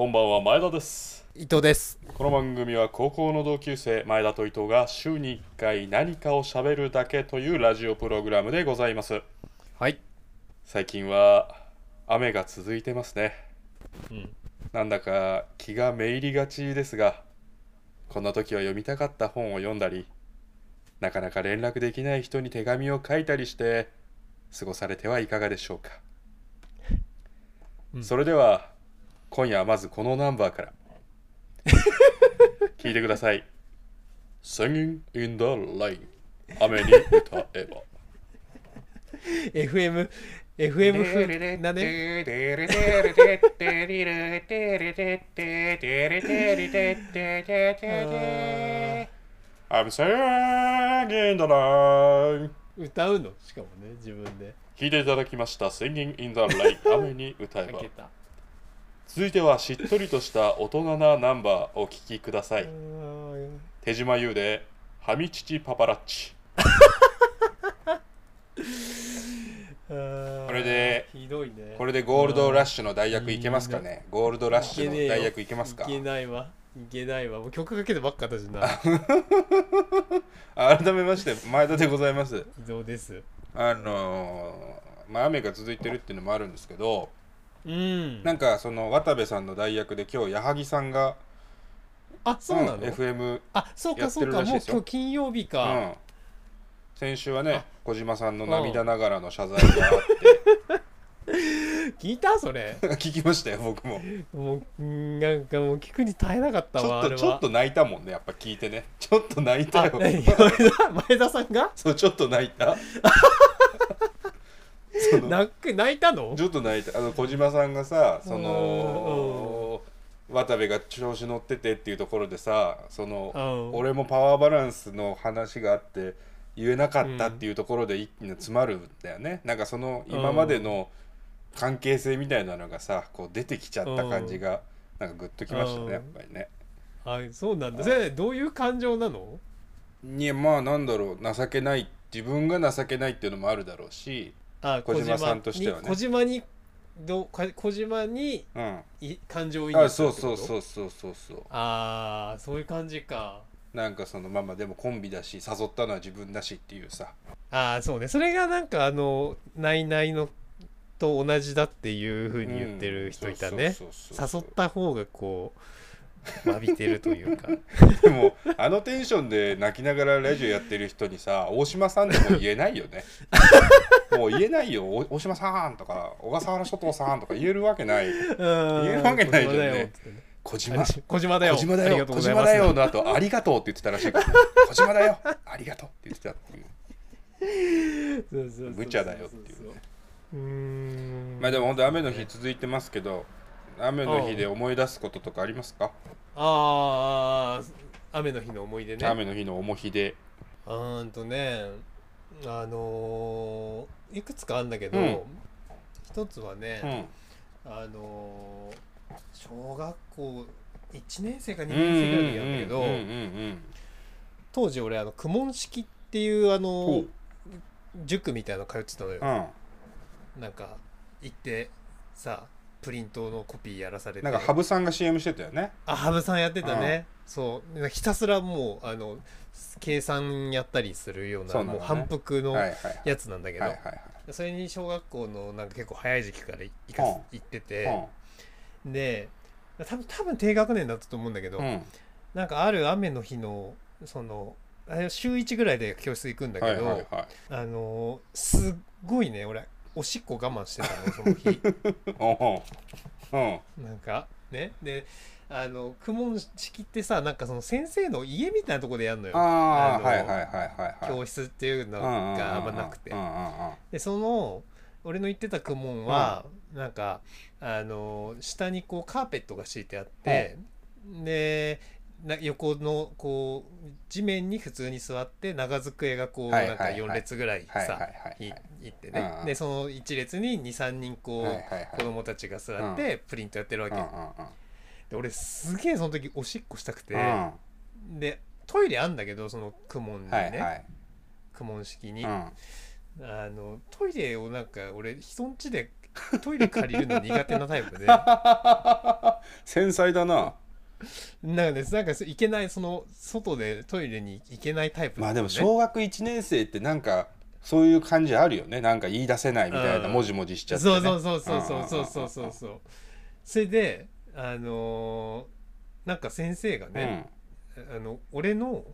こんばんは前田です。伊藤です。この番組は高校の同級生前田と伊藤が週に1回何かを喋るだけというラジオプログラムでございます。はい。最近は雨が続いてますね。うん。なんだか気がめいりがちですがこんな時は読みたかった本を読んだりなかなか連絡できない人に手紙を書いたりして過ごされてはいかがでしょうか、うん。それでは今夜はまずこのナンバーから。聞いてください。Singing in the Rain 雨に歌えば。FM FM 風なね I'm singing in the rain 歌うのしかもね自分で聞いていただきました Singing in the rain 雨に歌えば続いてはしっとりとした大人なナンバーをお聴きください。手島優で「はみちちパパラッチ。こ これでひどいね。これでゴールドラッシュの代役いけますかね？ゴールドラッシュの代役いけますか？いけないわ。いけないわ。もう曲かけてばっかだしな。改めまして前田でございます。ひどです。あのーまあ雨が続いてるっていうのもあるんですけどうん。なんかその渡部さんの代役で今日矢作さんがあそうなの、ん FM あそうかそうかもう今日金曜日うか、ん。先週はねあ。小島さんの涙ながらの謝罪があって。聞いたそれ。聞きましたよ僕も。もううんなんかもう聞くに耐えなかったちょわあれは。っとちょっと泣いたもんねやっぱ聞いてね。ちょっと泣いたよ。前田さんが？そうちょっと泣いた 泣く泣いたの？ちょっと泣いた。あの小島さんがさその渡部が調子乗っててっていうところでさそのうん。俺もパワーバランスの話があって言えなかったっていうところで一気に詰まるんだよね、なんかその今までの関係性みたいなのがさこう出てきちゃった感じがなんかグッときましたうん。ねやっぱりね。あそうなんだ。それどういう感情なの？いやまあなんだろう。情けない。自分が情けないっていうのもあるだろうし、あ小島さんとしてはね。に小島にどか小島にうん、い感情移入あしたってこと？そうそうそうそうそうそう。ああそういう感じか。なんかそのまあまあでもコンビだし誘ったのは自分だしっていうさ。ああそうね。それがなんかあの「ないないの」と同じだっていうふうに言ってる人いたね。そうそうそうそう。誘った方がこう詫びてるというか。でもあのテンションで泣きながらラジオやってる人にさ大島さんでも言えないよね。もう言えないよ。お大島さんとか小笠原諸島さんとか言えるわけない。言えるわけないじゃんね。小島小島。だよ。小島だよ。小島だよの後ありがとうって言ってたらしいから、ね、小島だよ。ありがとうって言ってたっていう。無茶だよっていうね。まあでも本当雨の日続いてますけど雨の日で思い出すこととかありますか、ああ雨の日の思い出ね。雨の日の重ひでうーんとねあのーいくつかあるんだけど、うん。一つはうね、ん。あのー小学校1年生か2うん年生ぐらいの時なんだけど、うんうんうん当時俺あの公文式っていうあのほう。塾みたいなの通ってたのよ、うん。なんか行ってさプリントのコピーやらされて。なんか羽生さんが CM してたよね。あ羽生さんやってたね。そう。なんかひたすらもうあの計算やったりするようなね。もう反復のやつなんだけど、それに小学校のなんか結構早い時期から行かうん。行ってて、で多分多分低学年だったと思うんだけど、うん。うんなんかある雨の日のその週1ぐらいで教室行くんだけど、はいはいはい。あのーすっごいね俺おしっこ我慢してたのその日。うんうん。なんかねであの公文式ってさなんかその先生の家みたいなとこでやるのよ。教室っていうのがあんまなくて。うんうんうんうんでその俺の言ってた公文は、なんかあの下にこうカーペットが敷いてあって、でな横のこう地面に普通に座って長机がこうはいなんかはい。はい4列ぐらいさはいいいってうんねうん。でその1列に23人こうはいはいはい。子供たちが座ってプリントやってるわけ。うんうんで俺すげえその時おしっこしたくて。うん。でトイレあんだけどその公文にね。はいはい。公文式に。うん。あのトイレをなんか俺人ん家でトイレ借りるの苦手なタイプで。繊細だな。なんかねなんかいけないその外でトイレに行けないタイプまあでもね小学1年生ってなんかそういう感じあるよね。なんか言い出せないみたいなうん。もじもじしちゃって、ね、そうそうそうそうそうそうそうそれであのーなんか先生がうんね、あの俺の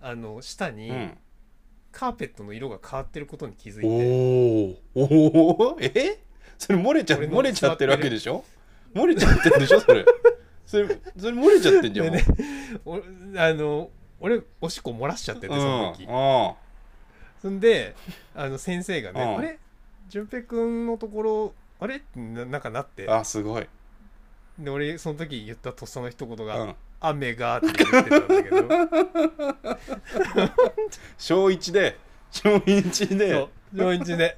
あの下にうんうんカーペットの色が変わってることに気づいて、おーおーえそれ漏れちゃ漏れちゃってるわけでしょ漏れちゃってるでしょそれそれそれ漏れちゃってんじゃんねおあの俺おしっこ漏らしちゃっててその時、うんそんであの先生がね「うん。あれ？淳平くんのところあれ?」ってななんかなって。あすごい、で俺その時言ったとっさの一言が「うん、雨が」って言ってたんだけど。小1で小1で。そう上一で。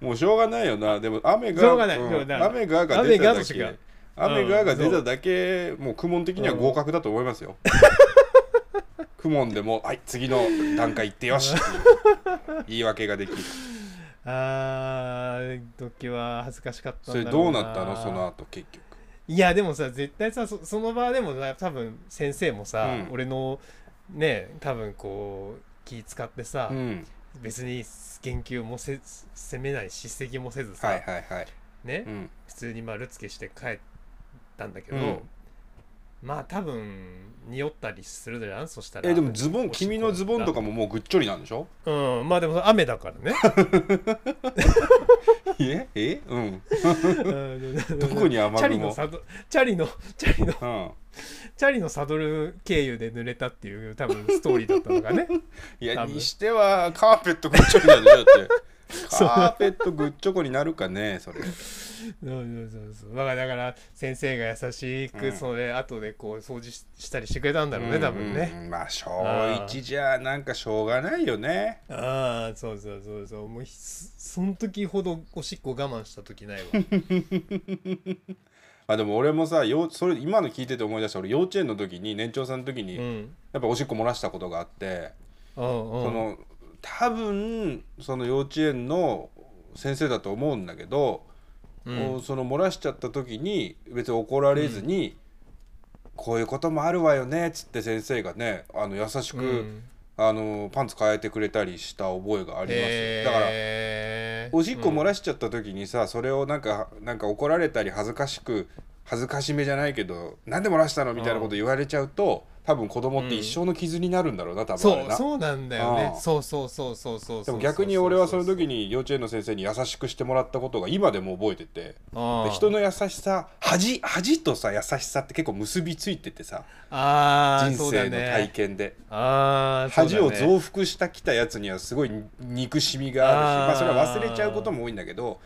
もうしょうがないよな。でも雨がしょうがない。ん。しょうがない雨がが出ただ雨がけ雨が。がうん出ただけ、もう苦悶的には合格だと思いますよ、苦悶でもはい次の段階行ってよし。っていう言い訳ができる。あー時は恥ずかしかったそれんだろうどうなったの？その後結局。いやでもさ絶対さそその場でもさ多分先生もさ、うん。俺のね多分こう気使ってさ、うん。別に言及もせ責めない叱責もせずさ、はいはいはい、ね、うん、普通に丸つけして帰ったんだけど、うんまあ多分匂ったりするじゃん？そしたら。えでもズボン君のズボンとかももうぐっちょりなんでしょ？うん。まあでも雨だからね。え？え？うん。どどこに雨雲？チャリのサドチャリのチャリのうん。チャリのサドル経由で濡れたっていう多分ストーリーだったのがね。いやにしてはカーペットぐっちょりなんでしょ？だってカーペットぐっちょこになるかねそれ。そうそうそうそう。だからだから先生が優しくうん。それ後でこう掃除ししたりしてくれたんだろうね、多分ね、うん。まあ小1じゃなんかしょうがないよね。ああそうそうそうそう。もうひその時ほどおしっこ我慢した時ないわ。あでも俺もさよそれ今の聞いてて思い出した俺幼稚園の時に年長さんの時にうん。やっぱおしっこ漏らしたことがあって、うんうん。その多分その幼稚園の先生だと思うんだけど、うん。その漏らしちゃった時に別に怒られずに、こういうこともあるわよねっつって先生がねあの優しく、うん。あのパンツ変えてくれたりした覚えがあります。だからおしっこ漏らしちゃった時にさ、それをなんかなんか怒られたり恥ずかしく恥ずかしめじゃないけどなんで漏らしたの？みたいなこと言われちゃうと多分子供って一生の傷になるんだろうな多分あそうそうなんだよね。そうそうそうそうそうでも逆に俺はその時に幼稚園の先生に優しくしてもらったことが今でも覚えてて人の優しさ恥恥とさ優しさって結構結びついててさ。ああ人生の体験で、ああ恥を増増幅したきたやつにはすごい憎しみがあるしまあ、それは忘れちゃうことも多いんだけど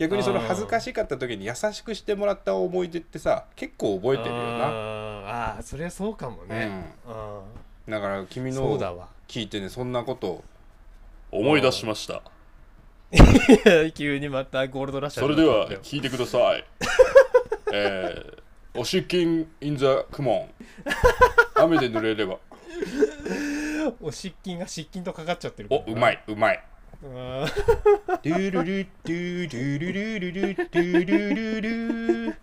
逆にその恥ずかしかった時に優しくしてもらった思い出ってさ結構覚えてるよな、ああそれはそうかもね、うん。だから君の聞いてねそんなこと思い出しました。急にまたゴールドラッシュそれでは聞いてください。えー、おしっきん in the クモン雨で濡れれば。お湿菌が湿菌とかかっちゃってる。おうまいうまい。うんドゥルルドゥドゥルルルルドゥルル。ル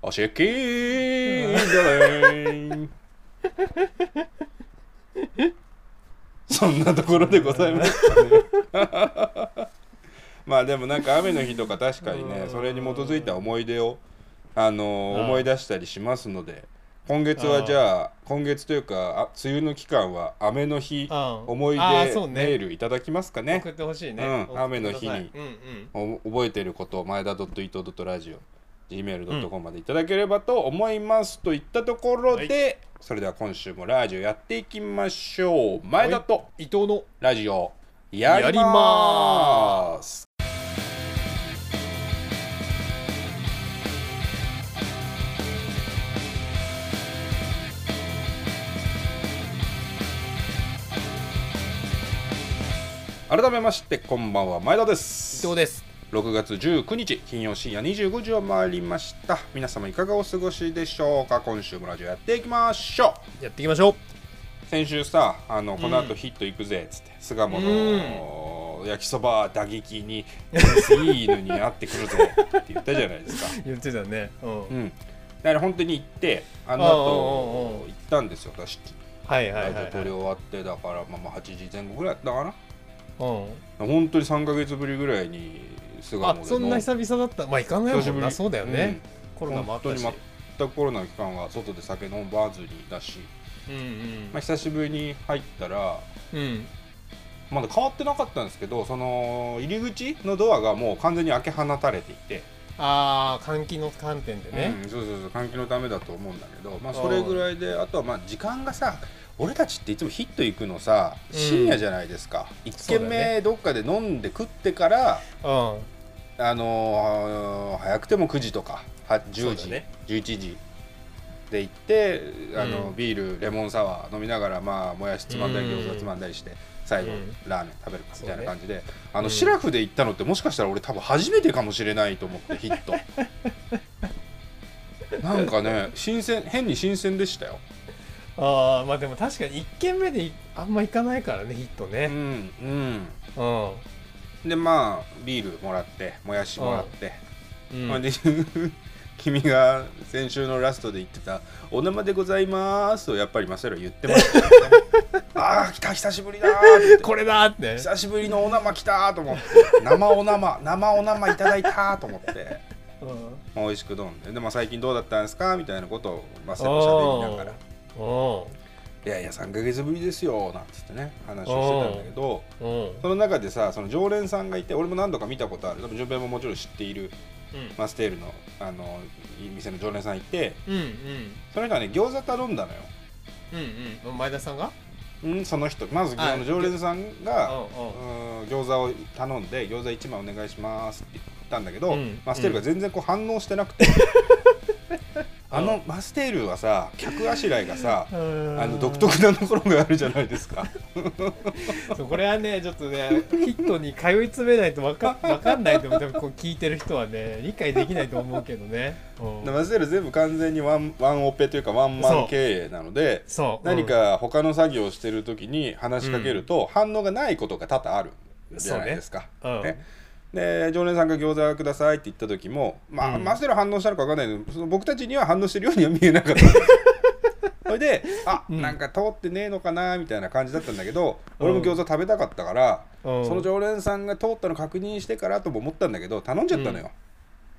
おしっきんだねそんなところでございます。まあでもなんか雨の日とか確かにねうんそれに基づいた思い出をあのうん思い出したりしますので今月はじゃあ今月というかあ梅雨の期間は雨の日うん。思い出メールいただきますかね？送ってほしいね、うん雨の日に。うんうんお覚えてることを前田.伊藤.ラジオ gmail.com までいただければと思います、といったところで、それでは今週もラジオやっていきましょう。前田と伊藤のラジオやります改めましてこんばんは前田です。伊藤です。6月19日金曜深夜25時を回りました。皆様いかがお過ごしでしょうか？今週もラジオやっていきましょう。やっていきましょう。先週さあのこの後ヒット行くぜっつって巣鴨の焼きそば打撃にいい犬に会ってくるぜって言ったじゃないですか。言ってたね。うん、うん、だから本当に行ってあの後行ったんですよ私。はいはいはい、はい。ラジオ撮り終わってだからまあまあ8時前後ぐらいだったかなうん、本当に3か月ぶりぐらいに巣鴨あでの。そんな久々だった。まあ行かないもんなそうだよね、コロナもあったし。本全くコロナの期間は外で酒飲まずにだし、うんうん。まあ、久しぶりに入ったらうん。まだ変わってなかったんですけどその入り口のドアがもう完全に開け放たれていて、ああ換気の観点でね、うんそうそうそう換気のためだと思うんだけど、まあ、それぐらいであとはまあ時間がさ俺たちっていつもヒット行くのさ深夜じゃないですか、うだ軒目どっかで飲んで食ってからうん。あのー早くても9時とかは10時、ね。11時で行ってあの、うん。ビールレモンサワー飲みながらまあもやしつまんだりうん。餃子つまんだりして最後、うん。ラーメン食べるかみたいな感じで、あの、うん。シラフで行ったのってもしかしたら俺多分初めてかもしれないと思ってヒット。なんかね新鮮変に新鮮でしたよ、ああまあでも確かに1軒目でいあんま行かないからねヒットうんねうん。うん。でまあビールもらってもやしもらって、うん。まあで 君が先週のラストで言ってた「お生でございます」をやっぱりマセロ言ってましたよね。ああ来た久しぶりだーって。これだーって。久しぶりのお生来たーと思って。生お生生お生いただいたーと思って、うん。まあ、美味しく飲んで。で、まあ、最近どうだったんですか？みたいなことをマセロしゃべりながら。お「いやいや3ヶ月ぶりですよ」なんつってね話をしてたんだけどその中でさその常連さんがいて俺も何度か見たことある。多分順平ももちろん知っているマステールのあの店の常連さんいて。うんうん。その人はね餃子頼んだのよ。うんうん。前田さんが？うんその人。まずああの常連さんうんが餃子を頼んで餃子1枚お願いしますって言ったんだけど、うん。マステールが全然こう反応してなくて、あのマステールはさ客あしらいがさあの独特なところがあるじゃないですか。そ うこれはねちょっとねヒットに通い詰めないとわかわかんないと思う。多分こう聞いてる人はね理解できないと思うけどね、うん。でマステール全部完全にワンワンオペというかワンマン経営なのでそう。何か他の作業をしてる時に話しかけると反応がないことが多々あるじゃないですか。そうね。うん。ねで常連さんが餃子くださいって言った時も、まあうん。マステル反応したのか分かんないけどその僕たちには反応してるようには見えなかった。それであ、うん。なんか通ってねえのかなみたいな感じだったんだけど、うん。俺も餃子食べたかったから、うん。その常連さんが通ったの確認してからとも思ったんだけど頼んじゃったのよ、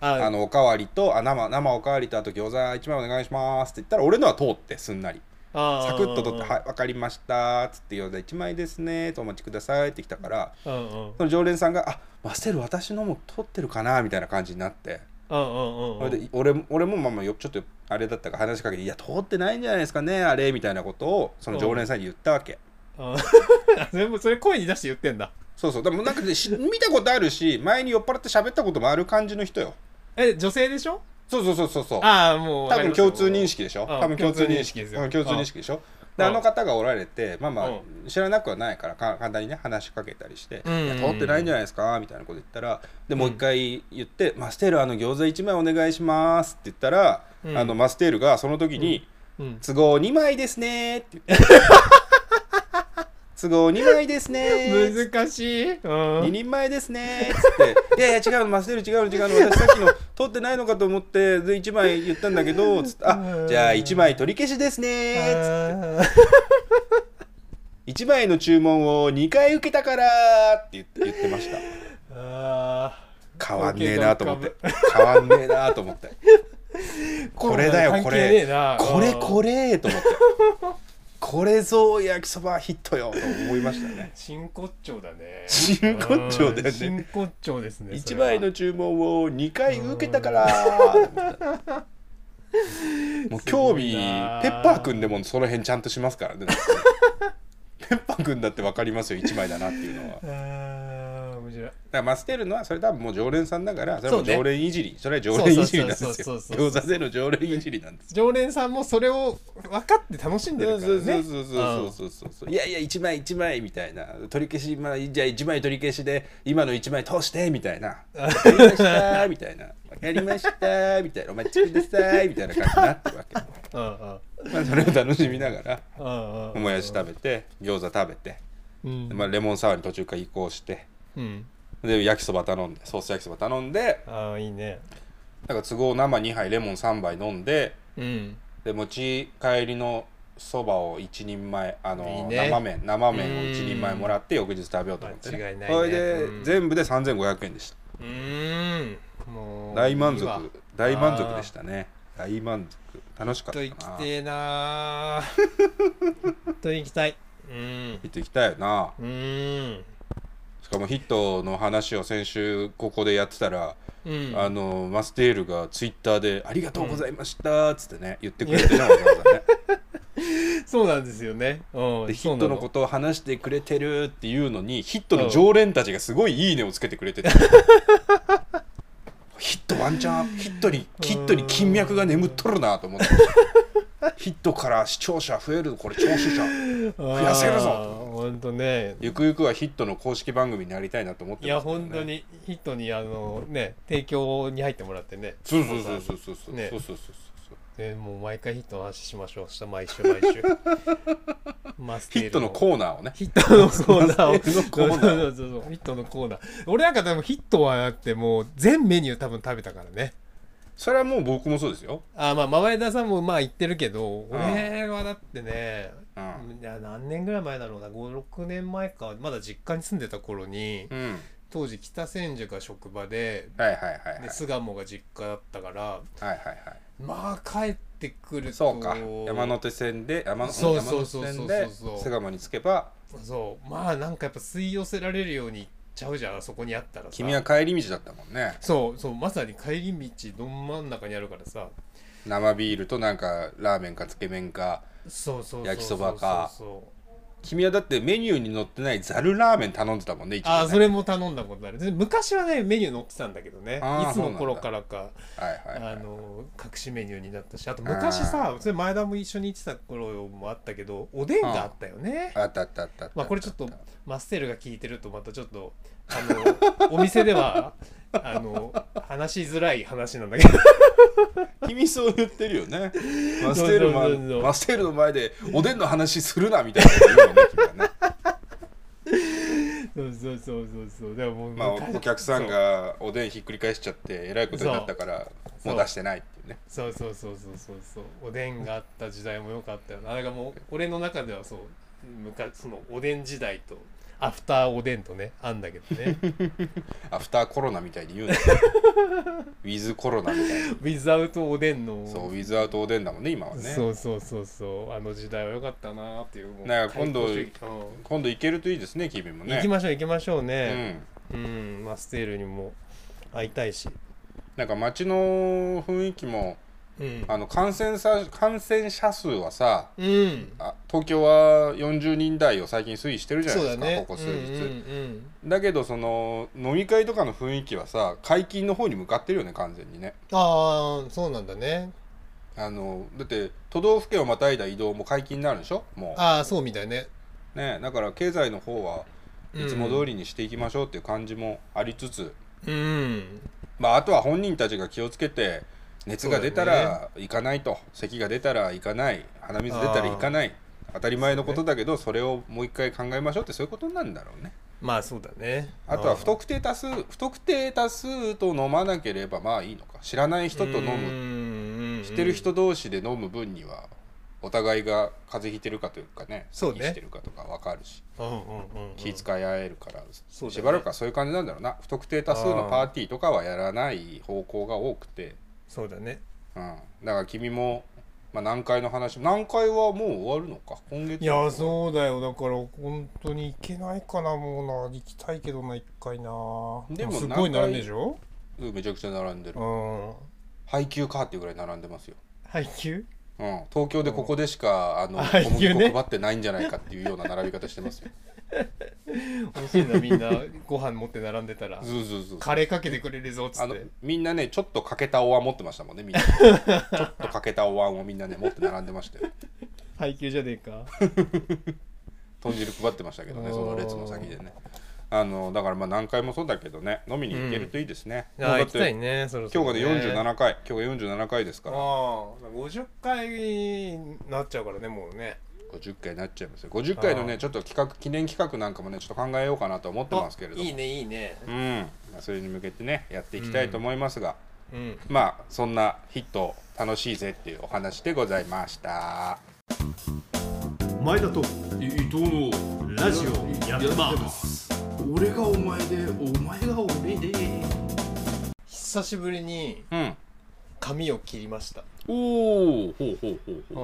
ああのおかわりとあ生生おかわりとあと餃子1枚お願いしますって言ったら俺のは通ってすんなりサクッと取って「はい分かりました」っつって餃子1枚ですねとお待ちくださいって来たからその常連さんが「あマステル私のも取ってるかな」みたいな感じになって。それで俺も俺もまあまあよちょっとあれだったから話しかけて「いや通ってないんじゃないですかねあれ」みたいなことをその常連さんに言ったわけ。うん。全部それ声に出して言ってんだ。そうそう。でもなんかねし見たことあるし前に酔っ払って喋ったこともある感じの人よ。え女性でしょ？そうそうそうそうそう。ああもう多分共通認識でしょ？うん。多分共通認識。ですよ。うん共通認識でしょ？でうん。あの方がおられてまあまあう知らなくはないからか簡単にね話しかけたりして「うんいや通ってないんじゃないですか」みたいなこと言ったらでもう一回言って「マステールあの餃子1枚お願いします」って言ったらうん。あのマステールがその時にうん「都合2枚ですね」って言って都合2枚ですね。難しい、うん。2人前ですね。っつって「いやいや違うのマステル違うの。違うの私さっきの取ってないのかと思ってで1枚言ったんだけど」つって「あじゃあ1枚取り消しですね」つって。1枚の注文を2回受けたからって言って言ってました。あ変わんねえなと思って。変わんねえなと思って。ー これだよこれ。な。これうんこれと思ってこれぞ焼きそばヒットよと思いましたね。真骨頂だね。真骨頂だよね。うん真骨頂ですね1枚の注文を2回受けたから。もう興味ペッパーくんでもその辺ちゃんとしますからね。ペッパーくんだって分かりますよ1枚だなっていうのは白いらマステルのはそれ多分もう常連さんだからそれはも常連いじり。それは常連いじりなんですよ。餃子での常連いじりなんです常連さんもそれを分かって楽しんでるからね。そうそうそうそうそうそういやいや1枚1枚みたいな。取り消し、まあ、じゃあ1枚取り消しで今の1枚通してみたいな。わかりましたみたいな。わかりましたみたいな。お待ちくださいみたいな感じになってるわけ、まあ、それを楽しみながらもやし食べて餃子食べて、うん。まあ、レモンサワーに途中から移行してうん。で焼きそば頼んでソース焼きそば頼んでああいいね。だから都合生2杯レモン3杯飲んでうん。で持ち帰りのそばを1人前あのいいね。生麺生麺をうん。1人前もらって翌日食べようと思って、ね、間違いないね。それで、うん。全部で3500円でした。うーん。もう大満足。いいわ。大満足でしたね。大満足。楽しかとったな。行きてえなー。と行きたい。うん。ヒット行きたいよな。うーんしかもヒットの話を先週ここでやってたら、うん。あのマステールがツイッターで「ありがとうございました」っつってね言ってくれてねわざわざね。そうなんですよね。うん、でヒットのことを話してくれてるっていうのにヒットの常連たちがすごいいいねをつけてくれてて。ヒットワンチャンヒットにヒットに金脈が眠っとるなと思ってヒットから視聴者増えるこれ聴取者 増やせるぞ本当ね。ゆくゆくはヒットの公式番組になりたいなと思っていやますけどね本当にヒットにあのね提供に入ってもらってね。そうそうそうそうそうそうねそうそうそうでもう毎回ヒットの話しましょう。した毎週毎週。マステールヒットのコーナーをねヒットのコーナーをヒットのコーナー俺なんかでもヒットはだってもう全メニュー多分食べたからねそれはもう僕もそうですよ、あまあ前田さんもまあ言ってるけど俺はだってねうん。いや何年ぐらい前だろうな56年前かまだ実家に住んでた頃にうん、当時北千住が職場ではいはいはいはい。で巣鴨が実家だったからはいはいはい。まあ帰ってくるとそうか。山手線で山手線で巣鴨に着けば。そう。まあなんかやっぱ吸い寄せられるようにちゃうじゃんあそこにあったらさ。君は帰り道だったもんね。そうそうまさに帰り道ど真ん中にあるからさ。生ビールとなんかラーメンかつけ麺かそうそう焼きそばか。そう君はだってメニューに載ってないざるラーメン頼んでたもんねね。あそれも頼んだことある。で昔はねメニュー載ってたんだけどね。いつの頃からかあの隠しメニューになったしあと昔さそれ前田も一緒に行ってた頃もあったけどおでんがあったよね。あったあったあったあったまあこれちょっとマステルが聞いてるとまたちょっとあのお店ではあの話しづらい話なんだけど 君そう言ってるよね。マステールマそうそうそう。マステールの前でおでんの話するなみたいなこと言うよね君はね。そうそうそうそうそう。でももうまあ昔お客さんがおでんひっくり返しちゃってえらいことになったからもう出してないっていうね。そうそうそうそうそう。そうおでんがあった時代も良かったよな。あれがもう俺の中ではそう昔そのおでん時代とアフターおでんとねあんだけどね。アフターコロナみたいに言うの ウィズコロナみたいなウィズアウトおでんの。そうウィズアウトおでんだもんね今はね。そうそうそうそう。あの時代は良かったなっていうなんか今度今度行けるといいですね君もね。うん行きましょう行きましょううねん。うん、マステールにも会いたいし。なんか街の雰囲気もうん。あの感染者感染者数はさうん。あ東京は40人台を最近推移してるじゃないですか、ね。ここ数日、うんうんだけどその飲み会とかの雰囲気はさ解禁の方に向かってるよね完全にね。うん、ああそうなんだね。あのだって都道府県をまたいだ移動も解禁になるでしょ？もああそうみたいね。うねだから経済の方はいつも通りにしていきましょうっていう感じもありつつ、うん。まああとは本人たちが気をつけて熱が出たら行かないと、咳が出たら行かない。鼻水出たら行かない。当たり前のことだけどそれをもう一回考えましょうってそういうことなんだろうね。まあそうだね。あとは不特定多数不特定多数と飲まなければまあいいのか。知らない人と飲む。む知ってる人同士で飲む分にはお互いが風邪ひいてるかというかねそうね。咳してるかとか分かるし。うんうんうんうん。気遣い合えるから、しばらくはそういう感じなんだろうな。不特定多数のパーティーとかはやらない方向が多くて、そうだね。うん、だから君も、まあ、南海の話南海はもう終わるのか？今月。いやそうだよ。だから本当に行けないかなもうな。行きたいけどな一回な。でもすごい並んでるでしょ？うんめちゃくちゃ並んでる。うん。配給かっていうぐらい並んでますよ。配給？うん、東京でここでしか、あのあ小麦粉配ってないんじゃないかっていうような並び方してますよ。欲しいなみんな。ご飯持って並んでたら。そうそうそう。カレーかけてくれるぞっつあのってみんなねちょっと欠けたお椀持ってましたもんねみんな。ちょっと欠けたお椀をみんなね持って並んでましたよ配給じゃねえか。豚汁配ってましたけどねその列の先でね。あのだからまあ何回もそうだけどね飲みに行けるといいですね、もうああ行きたいてねそろそろ今日がでね47回。今日が47回ですから。ああ50回になっちゃうからねもうね50回になっちゃいますよ。50回のねちょっと企画記念企画なんかもねちょっと考えようかなと思ってますけれども。いいねいいね。うん。まあそれに向けてねやっていきたいと思いますが、うん。まあそんなヒット楽しいぜっていうお話でございました。前田と伊藤のラジオやってます。俺がお前でお前が俺で。久しぶりにうん。髪を切りました。おおほうほうほうああ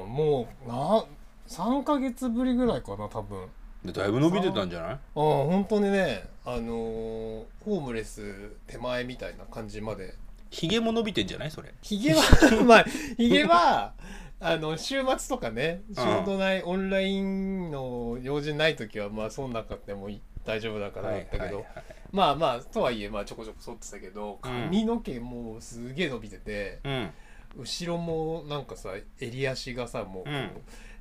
ほもうな3ヶ月ぶりぐらいかな多分。うでだいぶ伸びてたんじゃない？ああ本当にねあのーホームレス手前みたいな感じまで。ひげも伸びてんじゃない？それ。ひげは まあひげはあの週末とかね仕事ないオンラインの用事ない時はまあそんなかってもい大丈夫だからだったけど、まあまあとはいえまあちょこちょこ剃ってたけどうん。髪の毛もうすげえ伸びてて、うん。後ろもなんかさ襟足がさもう、うん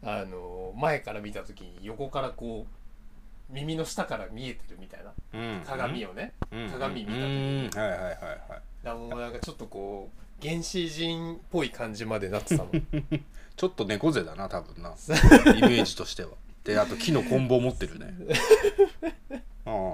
あの前から見た時に横からこう耳の下から見えてるみたいな。うん。鏡をね、うん。鏡見た時うにん。はいはいはいはい。だからもうなんかちょっとこう原始人っぽい感じまでなってたの ちょっと猫背だな多分な。さ イメージとしては。であと木の棍棒持ってるね。うん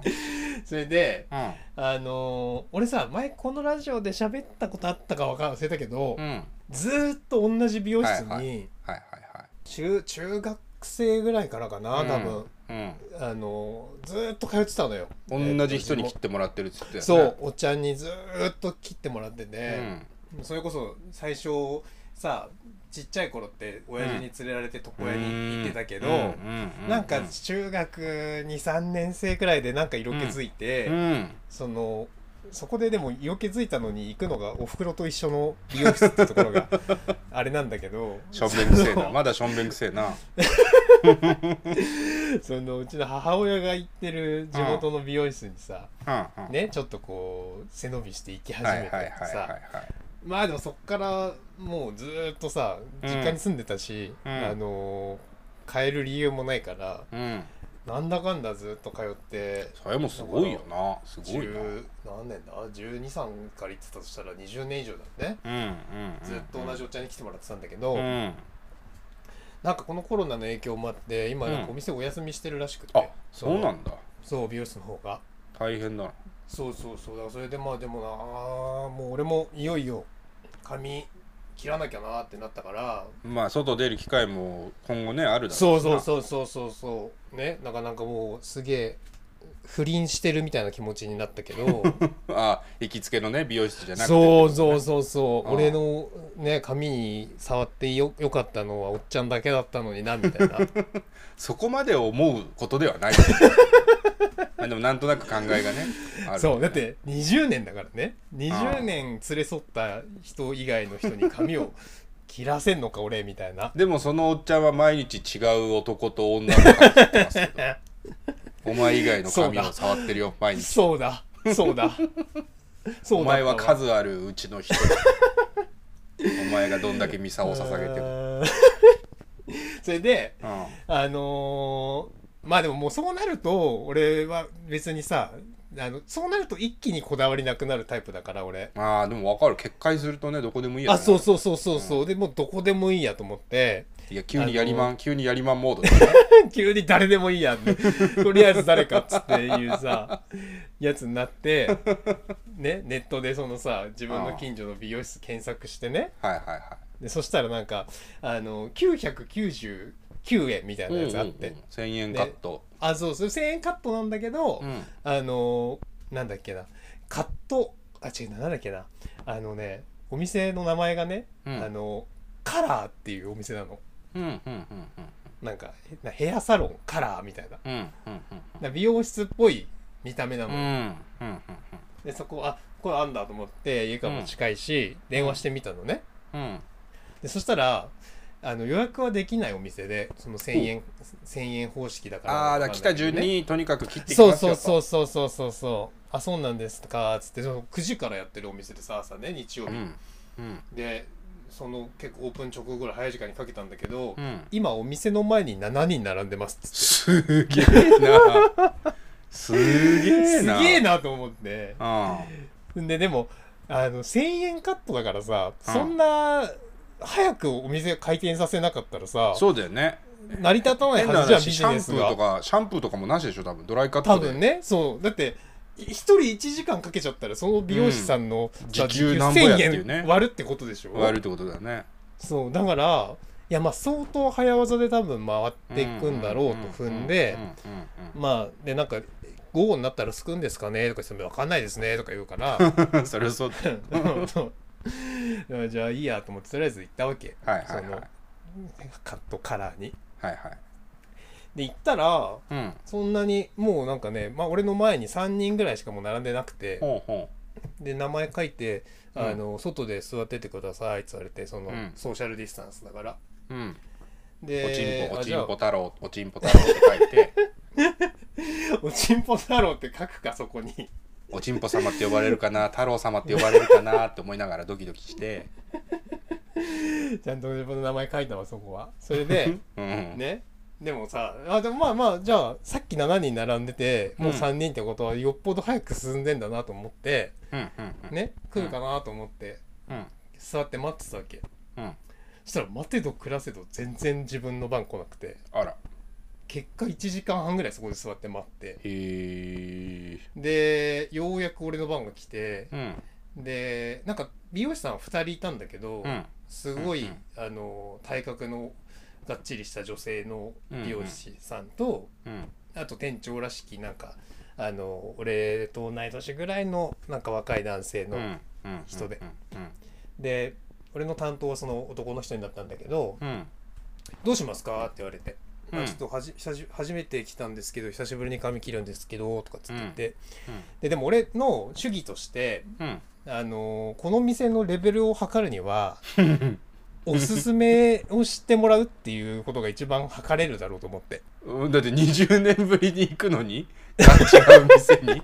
それでうん。あの俺さ前このラジオで喋ったことあったかわかん忘れたけど、うん。はいずーっと同じ美容室に、はいはいはい中中学生ぐらいからかな、多分。うん。あのずーっと通ってたのよ。同じ人にえ切ってもらってるっつってね。そうおっちゃんにずーっと切ってもらってて、うん。それこそ最初さちっちゃい頃って親父に連れられて床屋に行ってたけど、うなんか中学23年生くらいでなんか色気づいて、うん。そのそこででも色気づいたのに行くのがおふくろと一緒の美容室ってところが あれなんだけど。しょんべんくせえな。まだしょんべんくせえな。そのうちの母親が行ってる地元の美容室にさ、うんうん。ねちょっとこう背伸びして行き始はいめてさはいまあでもそっからもうずーっとさうん実家に住んでたし、うん。あのー変える理由もないからうんなんだかんだずっと通ってそれもすごいよな。すごいな。10何年だ？123から行ってたとしたら20年以上だね。うんうんうんずっと同じお茶に来てもらってたんだけど、うん。なんかこのコロナの影響もあって今なんうん。かお店お休みしてるらしくて、あそうなんだ。そう美容室の方が。大変だな。そうそうそう。だからそれでまあでもなもう俺もいよいよ髪切らなきゃなってなったから。まあ外出る機会も今後ねあるだろそうそううそうそうそうそう。ねなかなかもうすげえ不倫してるみたいな気持ちになったけど あ行きつけのね美容室じゃなくてそうそうそうそう。俺のね髪に触ってよよかったのはおっちゃんだけだったのになみたいな。そこまで思うことではない。まあでもなんとなく考えがねある。そうだって20年だからね。20年連れ添った人以外の人に髪を切らせんのか俺みたいな。でもそのおっちゃんは毎日違う男と女の髪切ってますけどお前以外の髪を触ってるよ毎日。そうだ。そうだ。そうだお前は数あるうちの一人。お前がどんだけミサを捧げても、それでうん。あのーまあでももうそうなると俺は別にさあのそうなると一気にこだわりなくなるタイプだから俺。ああでも分かる。決壊するとねどこでもいいやあそうそうそうそうそう、でもうどこでもいいやと思っていや急にやりまん、あ急にやりまんモードだね。急に誰でもいいやって とりあえず誰かっつっていうさやつになってねネットでそのさ自分の近所の美容室検索してね。はいはいはでそしたらなんかあの999円みたいいなやつあって、うんうんうん。1000円カット、あそうそう1000円カットなんだけど、うん。あのなんだっけな。カットあ違うななんだっけな。あのねお店の名前がね、うん。あのカラーっていうお店なのうんうんうんなんかなヘアサロンカラーみたいな。うんうんな美容室っぽい見た目なの、うんうんうんうんでそこあこれあんだと思って家からも近いし、電話してみたのね。うん。でそしたらあの予約はできないお店でその1000円1000円方式だからああだから来た順ねにとにかく切ってきそうますよと。そうそうそうそうそうそう。あそうなんですかつってその9時からやってるお店でさ朝ね日曜日、うん。うん。でその結構オープン直後ぐらい早い時間にかけたんだけど、うん。今お店の前に7人並んでますっつって。すげえな。すげえすなげえなと思って。あででもあの1000円カットだからさ、うん。そんな早くお店開店させなかったらさそうだよね。成り立たないはずじゃんビ話シャンプジネスが。ーとかシャンプーとかもなしでしょ多分。ドライカッ多トで。分ね。そう。だってい一人1時間かけちゃったらその美容師さんの、さ時給なんぼやっていうね。1000円割るってことでしょ？悪いってことだよね。そう。だからいやまあ相当早技で多分回っていくんだろうと踏んでまあでなんか午後になったらすくんですかねとか言っても分かんないですねとか言うから。それはそうだ。じゃあいいやと思ってとりあえず行ったわけ。はいはいはい。そのカットカラーに。はいはいで行ったらうん。そんなにもうなんかね、まあ、俺の前に3人ぐらいしかもう並んでなくてで名前書いてうん。あの、外で座っててくださいって言われてその、うん。ソーシャルディスタンスだから。ううん。でおちんぽおちんぽ太郎おちんぽ太郎って書いて。おちんぽ太郎って書くかそこに。おちんぽ様って呼ばれるかな太郎様って呼ばれるかなって思いながらドキドキして。ちゃんと自分の名前書いたわそこは。それで うん。ねでもさあでもまあまあじゃあさっき7人並んでてもう3人ってことはよっぽど早く進んでんだなと思って、ね来るかなと思ってうん。座って待ってたわけ。うん。そしたら待てど暮らせど全然自分の番来なくてあら。結果1時間半ぐらいそこで座って待って。でようやく俺の番が来てうん。でなんか美容師さん2人いたんだけど、うん。すごい、うん。あの体格のがっちりした女性の美容師さんと、うん。あと店長らしきなんかあの俺と同い年ぐらいのなんか若い男性の、うん。うん。人で。うん。で俺の担当はその男の人になったんだけどうん「どうしますか?」って言われて。うん。あちょっとはじ久し初めて来たんですけど久しぶりに髪切るんですけどとかっつって言って、ででも俺の主義としてうん。あのーこの店のレベルを測るには おすすめを知ってもらうっていうことが一番測れるだろうと思って。うんだって20年ぶりに行くのに？違う店に？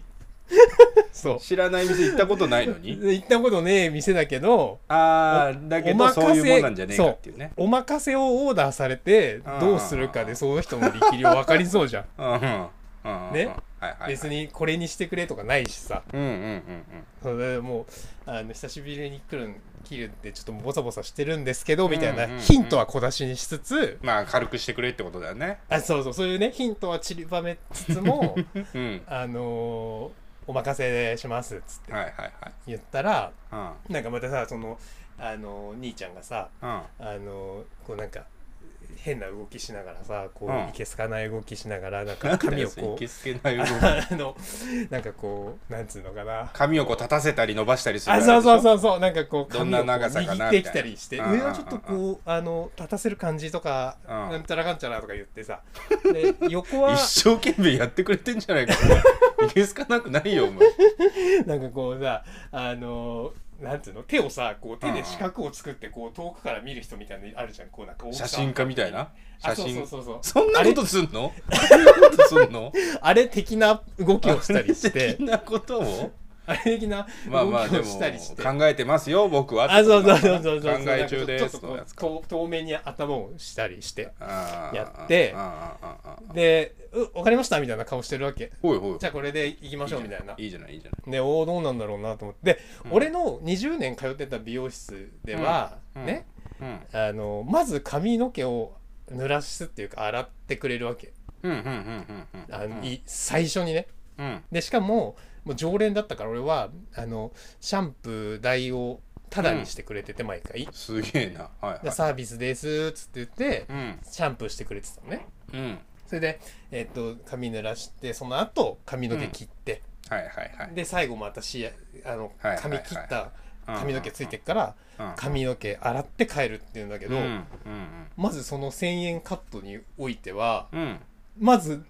そう。知らない店行ったことないのに？で 行ったことねえ店だけどああだけどそういうもんなんじゃねえかっていうね。お任せをオーダーされてどうするかでその人の力量分かりそうじゃん。うんうんうんね？はいはいはい。別にこれにしてくれとかないしさ。うんうんうんそれでもうあの久しぶりに来るん切るってちょっとボサボサしてるんですけどみたいなヒントは小出しにしつつまあ軽くしてくれってことだよね。あそうそうそういうねヒントは散りばめつつも うん。あのーお任せしますっつってはいはいはい。言ったらうん。なんかまたさそのあの兄ちゃんがさうん。あのこうなんか変な動きしながらさこう、うん。いけすかない動きしながらなんか髪をこいけすけないう動き。あのなんかこうなんつうのかな。髪をこう立たせたり伸ばしたりするあそうそううそうそう。なんかこうどんな長さかな握ってきたりして上はちょっとこうあの立たせる感じとかうん。なんちゃらかんちゃらとか言ってさ。で横は 一生懸命やってくれてんじゃないかいけすかなくないよお前。なんかこうさあのなんつうの？手をさこう手で四角を作ってこう遠くから見る人みたいなのあるじゃん。こうなんか写真家みたいな？あそう写真そうそう。そうそんなことすんの？そんなことすんの？あれ的な動きをしたりして。的なことを？あれ的なまあ動きをしたりして。考えてますよ僕は。あそうそうそうそうそう。考え中でちょっとこうすのやつか遠遠目に頭をしたりしてやって。で「う分かりました」みたいな顔してるわけ。ほいほいじゃあこれでいきましょうみたいな。いいじゃないいいじゃない。でおおどうなんだろうなと思って。で、うん。俺の20年通ってた美容室では、うん。ねうん。あのまず髪の毛を濡らすっていうか洗ってくれるわけ。うんうんうんうんうん。あの、い最初にね。うん。でしかももう常連だったから俺はあのシャンプー代をタダにしてくれてて毎回、すげえな。はいはい。でサービスですっつって言ってうん。シャンプーしてくれてたのね。うん。それで、えっと髪濡らしてその後髪の毛切って、はいはいはい。で最後またしあのはいはいはい。髪切った髪の毛ついてっからうん。髪の毛洗って帰るっていうんだけど、うん。うん。まずその1000円カットにおいてはうんうん。まず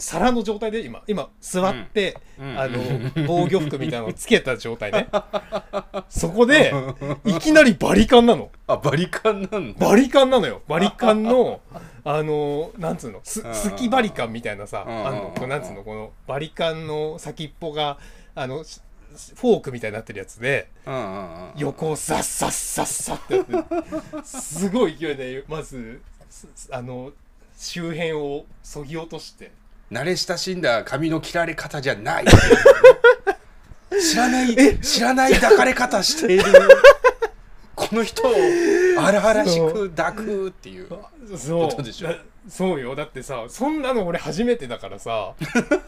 皿の状態で今今座って、うん。あの 防御服みたいなのをつけた状態ね。そこで いきなりバリカンなの。あバリカンなんだ。バリカンなのよ。バリカンのあのなんつうのすうん。すきバリカンみたいなさうん。あのなんつうのこのバリカンの先っぽがあのしフォークみたいになってるやつで横をサッサッサッサッってやってすごい勢いでまずすあの周辺をそぎ落として慣れ親しんだ髪の切られ方じゃない。知らない知らない抱かれ方して。いるこの人を荒々しく抱くっていう。そう。ことでしょ。だそうよ。だってさそんなの俺初めてだからさ。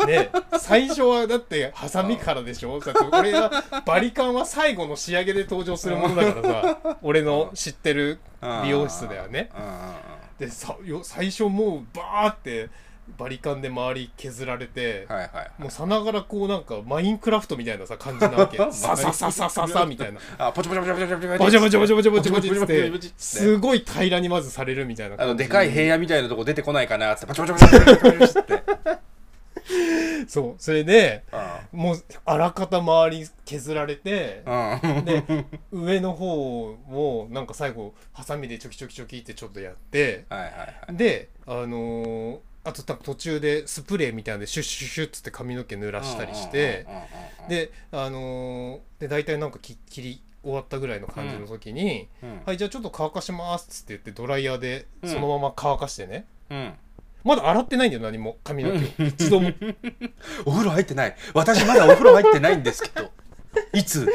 ね。最初はだってハサミからでしょ？だって俺はバリカンは最後の仕上げで登場するものだからさ。俺の知ってる美容室だよね。でさよ最初もうバーってバリカンで周り削られて、はいはい。もうさながらこうなんかマインクラフトみたいなさ感じなわけ。ささささささみたいな。あポチポチポチポチポチポチバチャバチャバチポチポチポチてポチすごい平らにまずされるみたいなあのでかい平野みたいなとこ出てこないかなってパチパチパチパチパチってそうそれでうもうあらかた周り削られてで上の方をなんか最後ハサミでチョキチョキチョキってちょっとやってはいはいはいであのーあと多分途中でスプレーみたいなのでシュッシュッシュッつって髪の毛濡らしたりしてうんうんうんうんであのーで大体なんかき切り終わったぐらいの感じの時にうん「はいじゃあちょっと乾かします」っつって言ってドライヤーでそのまま乾かしてね、うん。まだ洗ってないんだよ何も髪の毛を。一度も。お風呂入ってない。私まだお風呂入ってないんですけど。いつ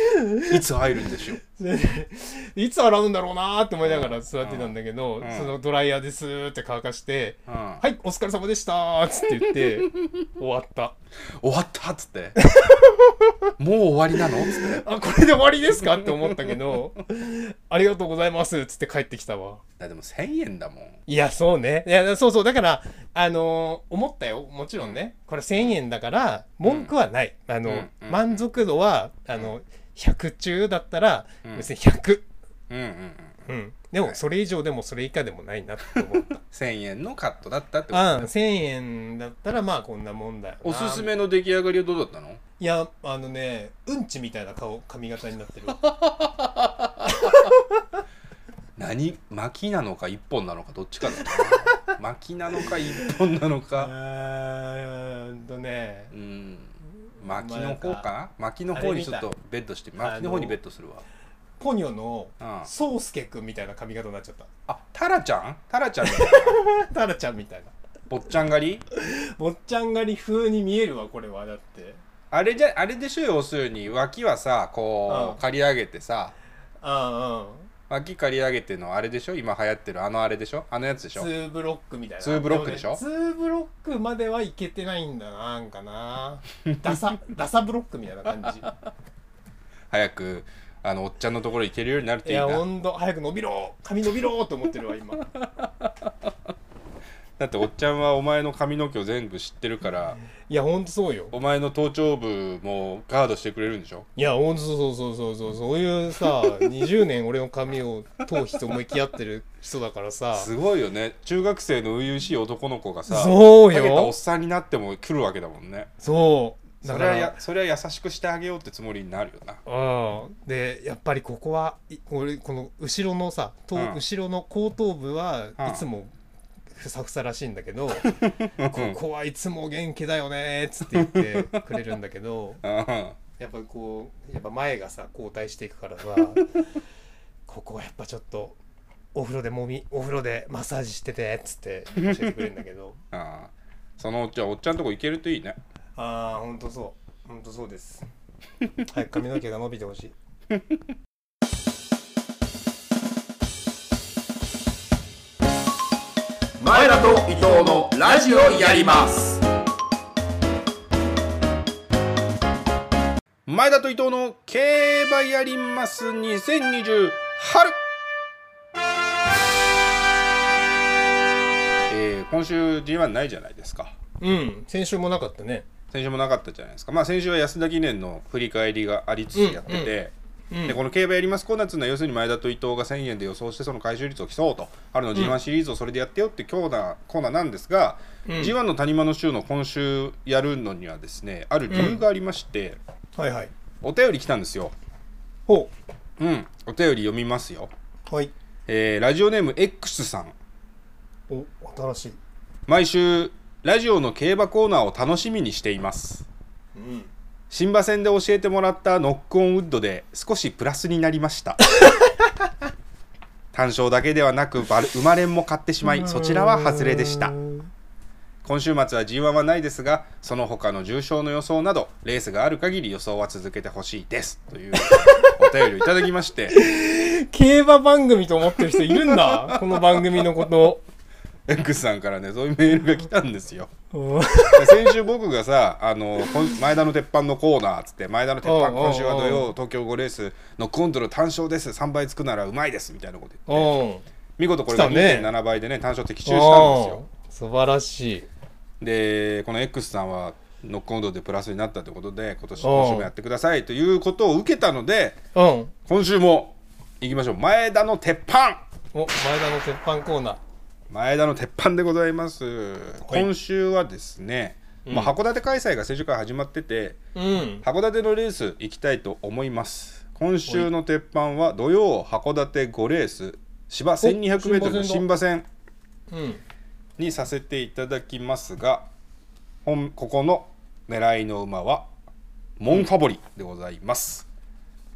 いつ入るんでしょう？で いつ洗うんだろうなーって思いながら座ってたんだけど、うん。そのドライヤーでスーって乾かしてうん「はいお疲れ様でした」っつって言って 終わった。終わったっつって？もう終わりなの？っつって？あこれで終わりですかって思ったけど「ありがとうございます」っつって帰ってきたわ。だでも1000円だもん。いやそうね。いやそうそう。だからあのー思ったよ。もちろんね。これ1000円だから文句はない、あの、うん。うん。満足度はあの100中だったらうん。別に100、うんうんうん。うん、でもそれ以上でもそれ以下でもないなって思った。1000円のカットだったってことああ1000円だったらまあこんなもんだよな。おすすめの出来上がりはどうだったの？いやあのねうんちみたいな顔髪型になってる 何？巻きなのか一本なのかどっちかだな。巻きなのか一本なのあかーんとね。うん巻きの方か？な巻きの方にちょっとベッドして巻きの方にベッドするわ。ポニョのうん。宗介くんみたいな髪型になっちゃっあタラちゃん？タラちゃん タラちゃんみたいな。坊ちゃん狩り？坊ちゃん狩り風に見えるわこれはだって。あれじゃあれでしょ要するに。脇はさこうん。う刈り上げてさ。あ脇刈り上げてのあれでしょ？今流行ってるあのあれでしょ？あのやつでしょ？あうん2ブロックみたいな。ツーブロックでしょ？もね2ブロックまではいけてないんだななんかな。ダサダサブロックみたいな感じ。早くあのおっちゃんのところ行けるようになるといやいいなほんと早く伸びろ。髪伸びろと思ってるわ今だっておっちゃんはお前の髪の毛を全部知ってるからいやほんとそうよ。お前の頭頂部もガードしてくれるんでしょ？いやほんとそうそうそうそうそういうさ20年俺の髪を頭皮と向き合ってる人だからさすごいよね中学生の初々しい男の子がさそうハゲたおっよさんになっても来るわけだもんねそうだそれはからやそれは優しくしてあげようってつもりになるよなうんでやっぱりここはい俺この後ろのさ、とうん後ろの後頭部はうんいつもふさふさらしいんだけど、ここはいつも元気だよねっつって言ってくれるんだけど うんやっぱりこうやっぱ前がさ後退していくからさ ここはやっぱちょっとお風呂でもみお風呂でマッサージしててっつって教えてくれるんだけど。ああ。そのじゃあおっちゃんとこ行けるといいね。ああほんとそう。ほんとそうです。早く髪の毛が伸びてほしい前田と伊藤のラジオやります。前田と伊藤の競馬やります。2020春。えー今週 G1 ないじゃないですか。うん。先週もなかったね。先週もなかったじゃないですか。まあ先週は安田記念の振り返りがありつつやってて、うん。でこの競馬やりますコーナーっていうのは要するに前田と伊藤が1000円で予想してその回収率を競おうと。春の G1 シリーズをそれでやってよってコーナーコーナーなんですが、うん。G1 の谷間の週の今週やるのにはですねある理由がありまして、はいはい。お便り来たんですよ。ほう。ん。お便り読みますよ、うはい。えーラジオネーム X さん。お新しい。毎週ラジオの競馬コーナーを楽しみにしています。うん新馬戦で教えてもらったノックオンウッドで少しプラスになりました。単勝だけではなく生まれんも買ってしまいそちらは外れでした。今週末は G1 はないですがその他の重賞の予想などレースがある限り予想は続けてほしいです。というお便りをいただきまして。競馬番組と思ってる人いるんだ。この番組のこと。X さんからねそういうメールが来たんですよ。うん先週僕がさあの前田の鉄板のコーナーっつって前田の鉄板今週は土曜東京5レースのコントの単勝です。3倍つくならうまいです。みたいなこと言って。う。ん見事これが来たね。2.7倍でね単勝的中したんですよ。素晴らしい。でこの X さんはノックオンドでプラスになったということで今年今週もやってください。ということを受けたのでうん。今週も行きましょう。前田の鉄板。お前田の鉄板コーナー。前田の鉄板でございます、今週はですね、まあ、函館開催が先週から始まっててうん。函館のレース行きたいと思います。今週の鉄板は土曜函館5レース芝 1200m の新馬戦うん。にさせていただきますが本ここの狙いの馬はモンファボリでございます、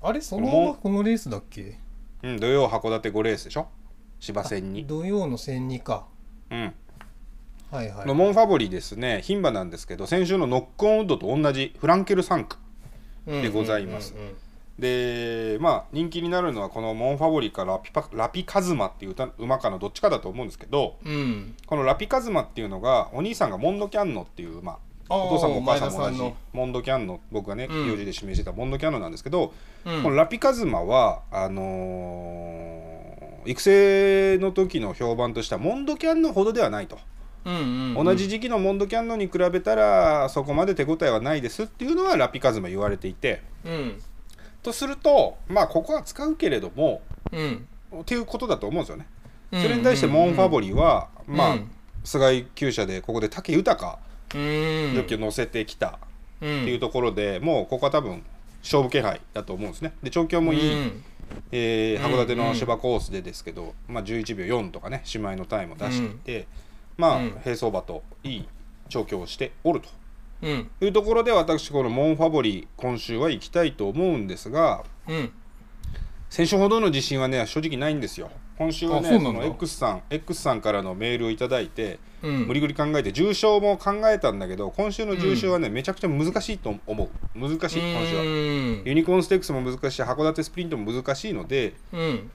あれそのもうままこのレースだっけ？うん、土曜函館5レースでしょ？芝戦に、土曜の千二か。うん、はいはい。のモンファボリですね。牝馬なんですけど先週のノックオンウッドと同じフランケル産駒でございます。でまあ人気になるのはこのモンファボリかラピパラピカズマっていう歌馬かのどっちかだと思うんですけどうん。このラピカズマっていうのがお兄さんがモンドキャンノっていう馬お父さんもお母さんも同じモンドキャンノ僕がねうん。用事で指名してたモンドキャンノなんですけど、うん。このラピカズマはあのー育成の時の評判としてはモンドキャンノほどではないと、うんうんうん。同じ時期のモンドキャンノに比べたらそこまで手応えはないですっていうのはラピカズマ言われていて。うん。とするとまあここは使うけれどもうん。っていうことだと思うんですよね。うんそれに対してモンファボリは、まあ、うん菅井厩舎でここで武豊うん。ジョッキを乗せてきたっっていうところで、もうここは多分勝負気配だと思うんですね。で調教もいい、えーうん函館の芝コースでですけど、まあ、11秒4とかね姉妹のタイムを出していて、まあ、うん。並走馬といい調教をしておると。うん。いうところで私このモンファボリ今週は行きたいと思うんですがうん。先週ほどの自信はね正直ないんですよ今週はねあその X さん X さんからのメールをいただいて、うん。無理くり考えて重賞も考えたんだけど今週の重賞はね、めちゃくちゃ難しいと思う。難しい今週は。うんユニコーンステークスも難しい函館スプリントも難しいのでうん。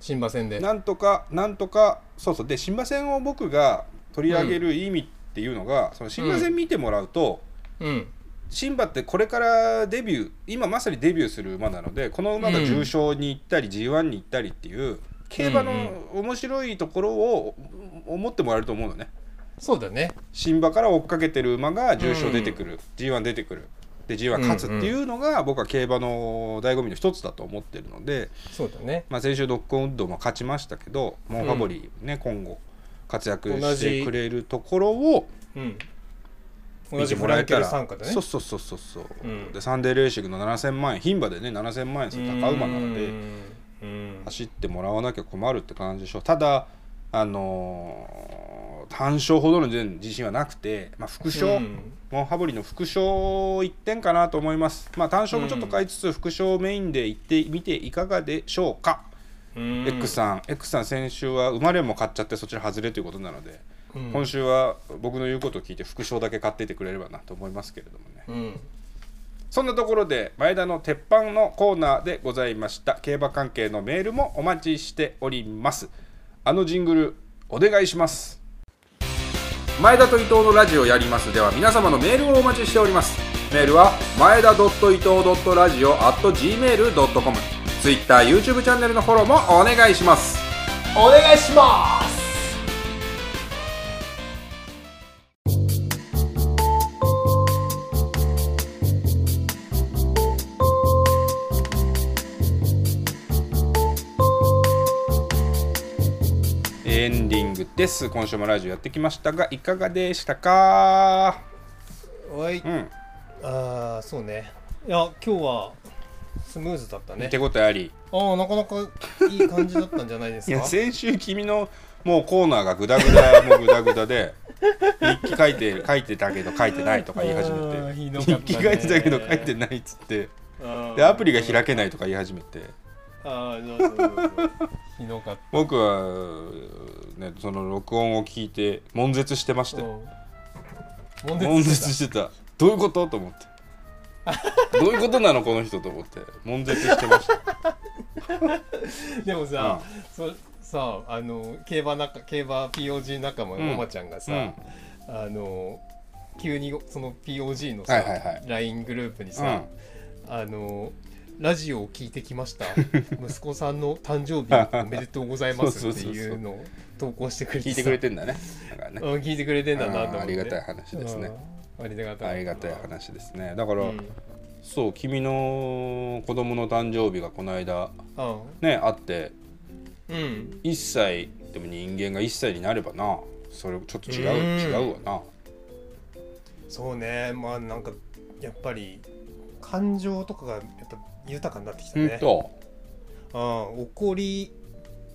新馬戦で。なんとかなんとかそうそう。で新馬戦を僕が取り上げる意味っていうのが、その新馬戦見てもらうと、うん。新馬ってこれからデビュー今まさにデビューする馬なのでこの馬が重賞に行ったり G1 に行ったりっていう競馬の面白いところを思ってもらえると思うのね。そうだね。新馬から追っかけてる馬が重賞出てくる、G1 出てくる。で G1 勝つっていうのが僕は競馬の醍醐味の一つだと思ってるので、そうだね。まあ、先週ドッグウッドも勝ちましたけどモンファボリーね、今後活躍してくれるところを見てもらえたら。参加でね。そうそうそうそうそう、うん。でサンデーレーシングの7000万円牝馬でね7000万円する高馬なのでうん走ってもらわなきゃ困るって感じでしょ。ただあのー単勝ほどの自信はなくて、まあ、副賞、うん。モンハボリの副賞1点かなと思います。まあ単勝もちょっと買いつつ副賞メインで行ってみていかがでしょうか、うん。X さん。X さん先週は生まれも買っちゃってそちら外れということなので、うん。今週は僕の言うことを聞いて副賞だけ買っていてくれればなと思いますけれどもね。うんそんなところで前田の鉄板のコーナーでございました。競馬関係のメールもお待ちしております。あのジングルお願いします。前田と伊藤のラジオやります。では皆様のメールをお待ちしております。メールは前田伊藤ラジオ at gmail.com Twitter、YouTube チャンネルのフォローもお願いします。お願いしますエンディングです。今週もラジオやってきましたがいかがでしたか？おい。うん。ああそうね。いや今日はスムーズだったね。手応えあり。ああなかなかいい感じだったんじゃないですか？いや先週君のもうコーナーがグダグダもグダグダで 日記書いて書いてたけど書いてないとか言い始めて。ね。日記書いてたけど書いてないっつって。でアプリが開けないとか言い始めてああそうそうそう。そうひどかっ僕はねその録音を聞いて悶絶してましたたようん。悶悶絶して絶してた。どういうこと？と思って。どういうことなのこの人と思って。悶絶してました。でもさ、そさあの競馬仲競馬 POG 仲間うん。のママちゃんがさ、うん。あの急にその POG のさ、はいはいはい。LINE グループにさ、あのラジオを聞いてきました。息子さんの誕生日おめでとうございますっていうのを 投稿してくれてさ。聞いてくれてんだね。だからね。うん聞いてくれてんだなと思って。ありがたい話ですね。うんありがたいありがたい話ですね。だから、うん。そう君の子供の誕生日がこの間あねあってうん。1歳でも人間が1歳になればな。それちょっと違ううん。違うわな。そうね。まあなんかやっぱり感情とかがやっぱ豊かになってきたね。うんとああ怒り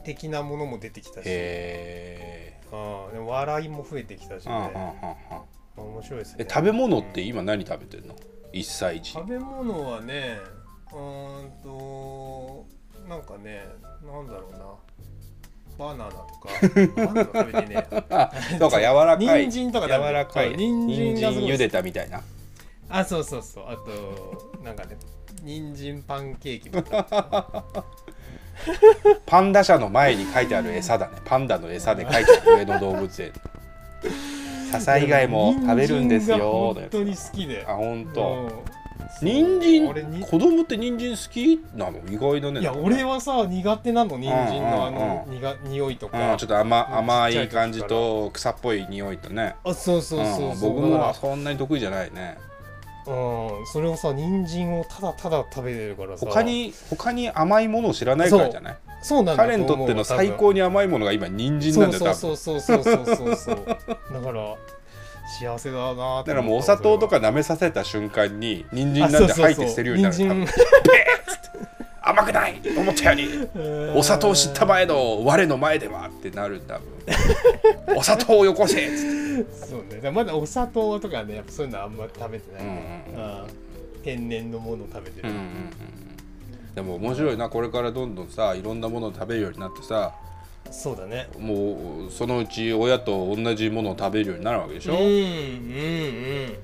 的なものも出てきたし。へああでも笑いも増えてきたしえ、うんうんうんうん。ね面白いですね。え食べ物ってうん今何食べてんの？1歳児。食べ物はねうーんとなんかねなんだろうな。バナナとか。バナナ食べてね そうか柔らかい。人参とか柔らかい。人参茹でたみたいな。あそうそうそう。あとなんかね人参パンケーキパンダ舎の前に書いてある餌だね。パンダの餌で書いてある上野動物園。笹以外も食べるんですよ。本当に好きで。あ本当。うん。人参？子供って人参好きなの？意外だね。いや俺はさ苦手なの人参のあうん。のうん苦匂いとうん、かちょっと甘うん甘い感じと草っぽい匂いとね。あそうそうそうう。ん僕もそんなに得意じゃないね。らうんそれをさ人参をただただ食べてるからさ。他に他に甘いものを知らないからじゃない？そうなんだ。彼にとっての最高に甘いものが今人参なんだよそうそうそうそうそうそうそうだから幸せだなだからもうお砂糖とか舐めさせた瞬間に人参なんて入って捨てるようになる。人 甘くない思ったより参お砂糖知った前の我の前ではってなる多分 お砂糖をよこせっつって。そうね。まだお砂糖とかねやっぱそういうのあんま食べてない。ね、うんうん。天然のもの食べてる、うんうんうん。でも面白いなこれからどんどんさいろんなものを食べるようになってさそうだね。もうそのうち親と同じものを食べるようになるわけでしょ、うんうんうん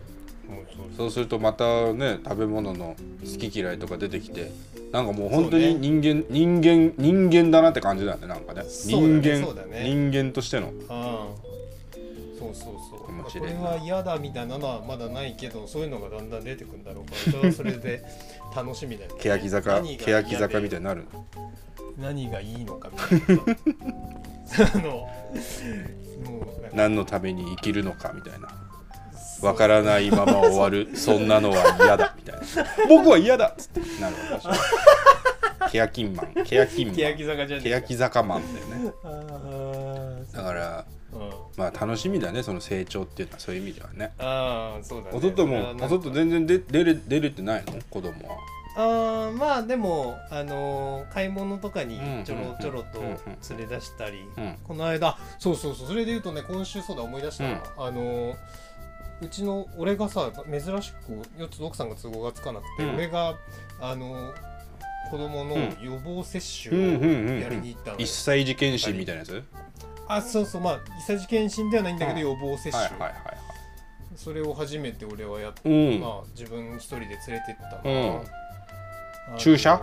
そうするとまたね食べ物の好き嫌いとか出てきてなんかもう本当にそうね。人間、人間人間だなって感じだよねなんかね。ね人間ね。人間としての。ああそうそうそう。面これは嫌だみたいなのはまだないけどそういうのがだんだん出てくるんだろうからそれはそれで 楽しみだよね。欅坂欅坂みたいいになる。何がいいのかみたいなさ あのもう何のために生きるのかみたいなわからないまま終わる。そんなのは嫌だ。みたいな。僕は嫌だっつって。なるわけでしょ欅マン。欅マン。欅坂坂マンだよね。だからうん。まあ楽しみだねその成長っていうのはそういう意味ではね。ああそうだね。お外もそれはなんか。お外全然出出れ出れてないの？子供は。あーまあでもあのー買い物とかにちょろちょろとうんうん連れ出したり、うんこの間そうそうそう。それで言うとね今週そうだ思い出したな、あのーうちの俺がさ珍しくよつ奥さんが都合がつかなくて、うん。俺があのー子供のうん。予防接種をやりに行ったのよ、一歳児検診みたいなやつ？はいあそうそうまあ一歳児検診ではないんだけど、うん予防接種、はいはいそれを初めて俺はやって、まあ自分一人で連れてったな、うん。注射？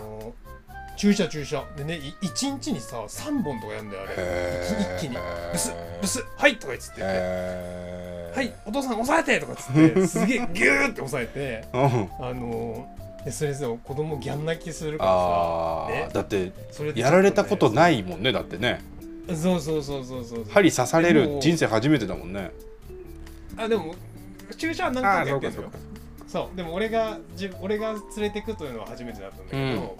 注射注射。でねい一日にさ3本とかやんだよあれ。一気に。ブスブスはいとか言ってて、はいお父さん押さえてとかっつってすげえギューって押さえて。うん。あのでそれさ子供ギャン泣きするからあさ、ね。ーだってそれでやられたこといないもんねだってね。そうそうそうそうそう針刺される人生初めてだもんね。あでも注射は何回かやってんのよ。そうでも俺がじ俺が連れてくというのは初めてだったんだけど、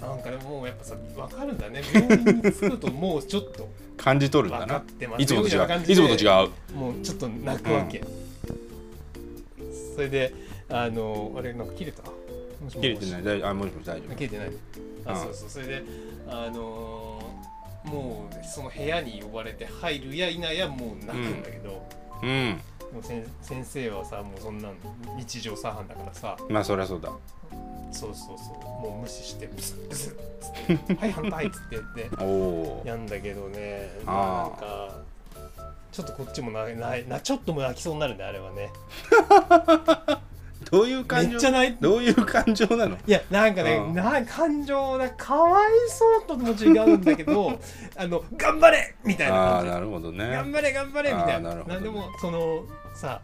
なんかでもやっぱさ分かるんだね。病院に着くともうちょっと感じ取るんだな。いつもと違う。いつもと違う。もうちょっと泣くわけ、それであのあれなんか切れた？切れてない。大丈夫。あもしもし。大丈夫。切れてない。あ、うん。そうそう。それであのーもうその部屋に呼ばれて入るや否やもう泣くんだけど、うんもう先生はさもうそんなん日常茶飯だからさ。まあそりゃそうだ。そうそうそう。もう無視してブスッブスッつって「はい反対」っつって言ってやんだけどねなんかちょっとこっちもなななちょっとも泣きそうになるんだあれはねどういう感情めっちゃ泣いてどういう感情なのいやなんかね、うんな感情がかわいそうとも違うんだけどあの頑張れみたいな感じなるほどね頑張れ頑張れみたいななんでもそのさ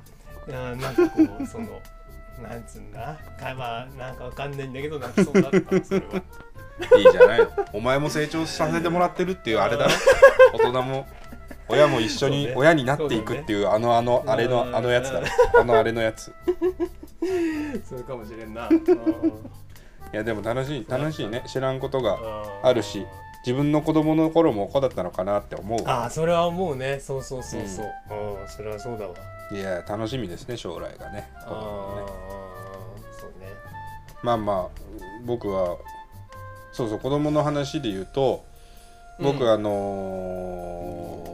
あーなんかこうその なんつうんだ？かまあなんかわかんないんだけど泣きそうだったそれは。いいじゃないの。お前も成長させてもらってるっていうあれだろ。大人も親も一緒に親になっていくっていうあのあのあれのうん。あのやつだろあのあれのやつ。それかもしれんな。いやでも楽しい楽しいね。知らんことがあるし自分の子供の頃もこうだったのかなって思うああそれは思うね。そうそうそうそう、うん、それはそうだわいや楽しみですね将来がね。ああそうね。まあまあ僕はそうそう子供の話で言うと僕、うん。あのー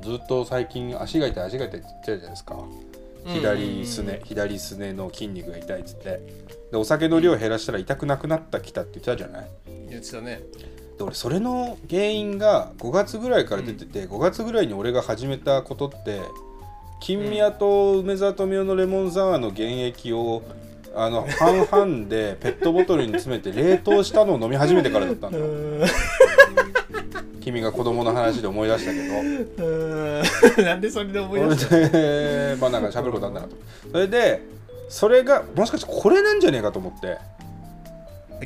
ずっと最近足が痛い足が痛いって言ってたじゃないですか。左すね、左すねの筋肉が痛いっつって。でお酒の量減らしたら痛くなくなったきたって言ってたじゃない？言ってたね。で俺それの原因が5月ぐらいから出てて、5月ぐらいに俺が始めたことって金宮と梅沢富美男のレモンサワーの原液をあの 半々でペットボトルに詰めて冷凍したのを飲み始めてからだったんだよ 君が子供の話で思い出したけど。うん。なんでそれで思い出したまあなんか喋ることあんだなと。それでそれがもしかしてこれなんじゃねえかと思って。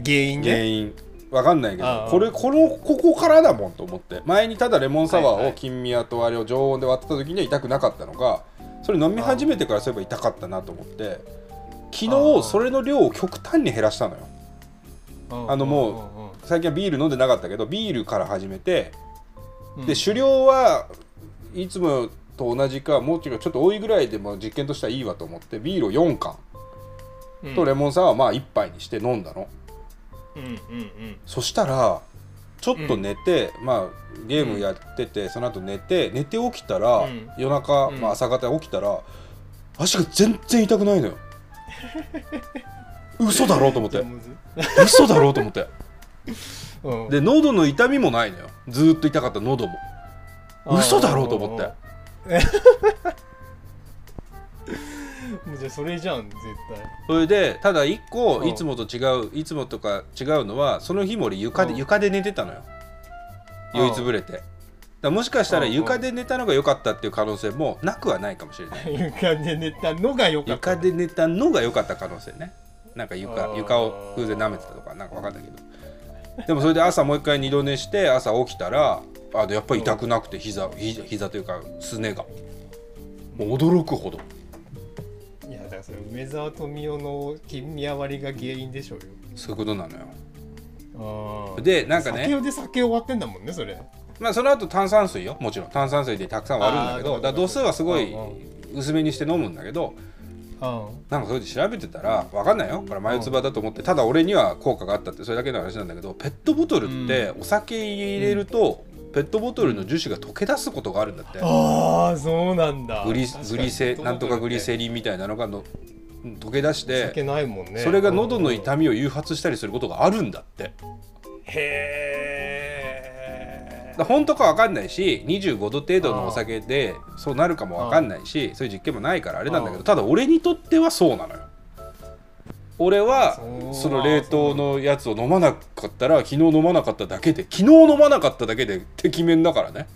原因ね。原因わかんないけどこれこのここからだもんと思って。前にただレモンサワーを金宮とあれを常温で割ってた時には痛くなかったのがそれ飲み始めてからそういえば痛かったなと思って昨日それの量を極端に減らしたのよ。あのも最近はビール飲んでなかったけどビールから始めてうんで酒量はいつもと同じかもうちょっと多いぐらいでも実験としてはいいわと思ってビールを4缶うん。とレモンサワーはまあ1杯にして飲んだの。うんうんうんそしたらちょっと寝て、まあゲームやってて、その後寝て寝て起きたら、うん。夜中、うん。まあ、朝方起きたら足が全然痛くないのよ。嘘だろうと思って。嘘だろうと思って。うん。で喉の痛みもないのよ。ずーっと痛かった喉も。嘘だろうと思って もうじゃあそれじゃん絶対。それでただ一個うん。いつもと違ういつもとか違うのはその日も俺床でうん。床で寝てたのよ。酔いつぶれて。だからもしかしたらうん。床で寝たのが良かったっていう可能性もなくはないかもしれない。床で寝たのが良かった。床で寝たのが良かった可能性ね。なんか床床を風で舐めてたとかなんか分かんないけど。でもそれで朝もう一回二度寝して朝起きたらあやっぱり痛くなくて膝ひ膝というかすねが。もう驚くほどからそれ梅沢富美男の金宮割りが原因でしょうよ。そういうことなのよ。でなんかね。酒で酒終わってんだもんねそれ。まあその後炭酸水よ。もちろん。炭酸水でたくさん割るんだけどだ度数はすごいうん薄めにして飲むんだけどあなんかそれで調べてたら分かんないよ。これ眉唾だと思ってただ俺には効果があったってそれだけの話なんだけどペットボトルってお酒入れるとペットボトルの樹脂が溶け出すことがあるんだって。あーそうなんだ。グリグリセなんとかグリセリリンみたいなのがの溶け出して酒ないもんね。それが喉の痛みみを誘発したりすることがあるんだって。へだから本当か分かんないし25度程度のお酒でそうなるかも分かんないしそういう実験もないからあれなんだけどただ俺にとってはそうなのよ俺はその冷凍のやつを飲まなかったら昨日飲まなかっただけで昨日飲まなかっただけでてきめんだからね。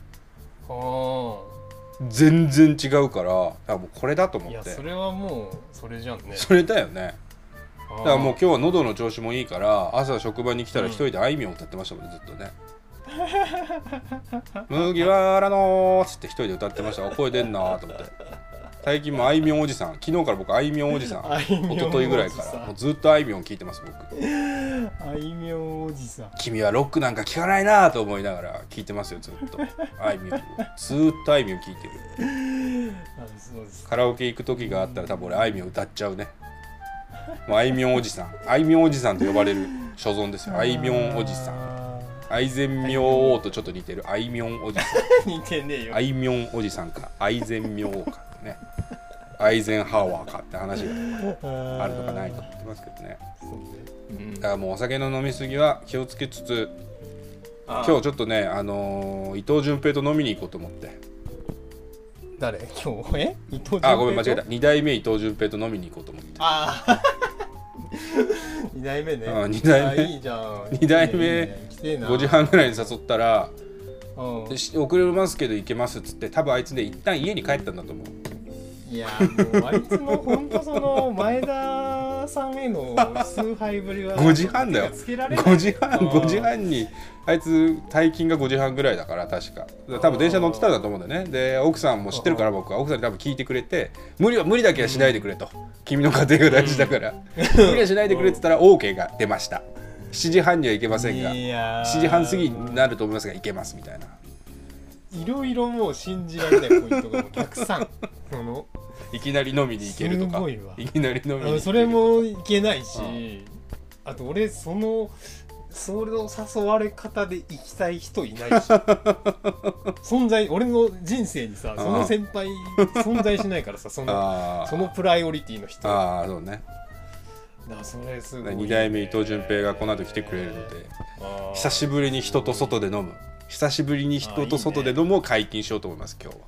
全然違うからあもうこれだと思って。いやそれはもうそれじゃんね。それだよね。だだからもう今日は喉の調子もいいから朝職場に来たら一人であいみょん歌ってましたもんねずっとね「麦わらの」っつって一人で歌ってました。あ声出んなと思って最近もあいみょんおじさん。昨日から僕 あいみょんおじさん。一昨日ぐらいから。もうずっとあいみょん聞いてます僕。あいみょんおじさん。君はロックなんか聞かないなと思いながら聞いてますよずっと。あいみょん。をずーっとあいみょん聞いてる。カラオケ行く時があったら多分俺あいみょん歌っちゃうね。もうあいみょんおじさん。あいみょんおじさんと呼ばれる所存ですよ。あいみょんおじさん。ん愛禅明王とちょっと似てる。あいみょんおじさん。似てねえよ。あいみょんおじさんか。愛禅明王かねアイゼンハワーかって話がああるのかないと思ってますけどね。だからもうお酒の飲み過ぎは気をつけつつあ今日ちょっとねあのー伊藤淳平と飲みに行こうと思って。誰？今日？え？伊藤あごめん間違えた。た2代目伊藤純平と飲みに行こうと思って。ああ2 代目ね。あ二代目。あいいじゃん。二代目いいねいいね来てえな。5時半ぐらいに誘ったらうん。でし遅れますけど行けますっつって多分あいつね一旦家に帰ったんだと思ういやもうあいつの本当その前田さんへの崇拝ぶりは5時半だよ。手がつけられない。5時半うん5時半にあいつ退勤が5時半ぐらいだから確か。多分電車乗ってたんだと思うんだよね。で奥さんも知ってるから僕は奥さんに多分聞いてくれて無理は無理だけはしないでくれと、君の家庭が大事だから、無理はしないでくれって言ったら OK が出ました。7時半には行けませんがいやー。7時半過ぎになると思いますが行けますみたいな。いろいろもう信じられないポイントがもうたくさん。そのいきなり飲みに行けるとか。いきなり飲みに行けるとか。それもいけないし。あと俺そのそれの誘われ方で行きたい人いないし。存在俺の人生にさその先輩存在しないからさそのそのプライオリティの人。ああそうね。らそれすごい、2代目伊藤純平がこの後来てくれるので久しぶりに人と外で飲む。久しぶりに人と外で飲むを解禁しようと思います今日は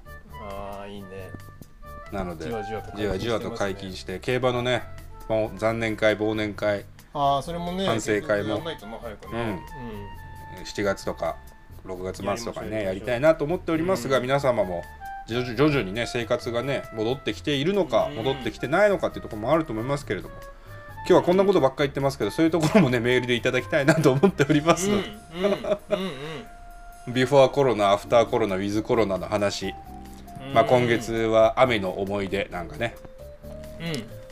なのでじわじわとじわじわと解禁して競馬のねもう残年会忘年会。ああそれもね反省会も。やんないとな早くね。うん。7月とか6月末とかねややりたいなと思っておりますが、うん。皆様も徐々にね生活がね戻ってきているのか、うん。戻ってきてないのかっていうところもあると思いますけれども今日はこんなことばっかり言ってますけどそういうところもねメールでいただきたいなと思っております。ので、ビフォーコロナアフターコロナウィズコロナの話、うんまあ、今月は雨の思い出なんかね。うん。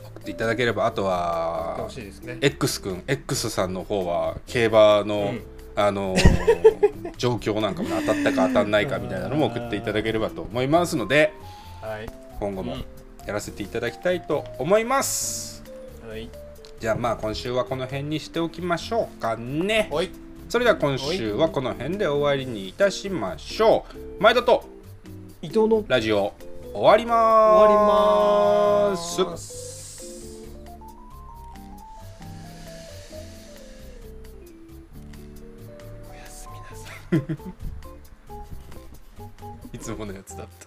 送っていただければあとはね。X 君 X さんの方は競馬の、うん。あのー 状況なんかもね当たったか当たんないかみたいなのも送っていただければと思いますのではい。今後もうん。やらせていただきたいと思います、はい。じゃあまあ今週はこの辺にしておきましょうかね。それでは今週はこの辺で終わりにいたしましょう。前田と伊藤のラジオ終わりま終わりーすます。おやすみなさい。いつものやつだった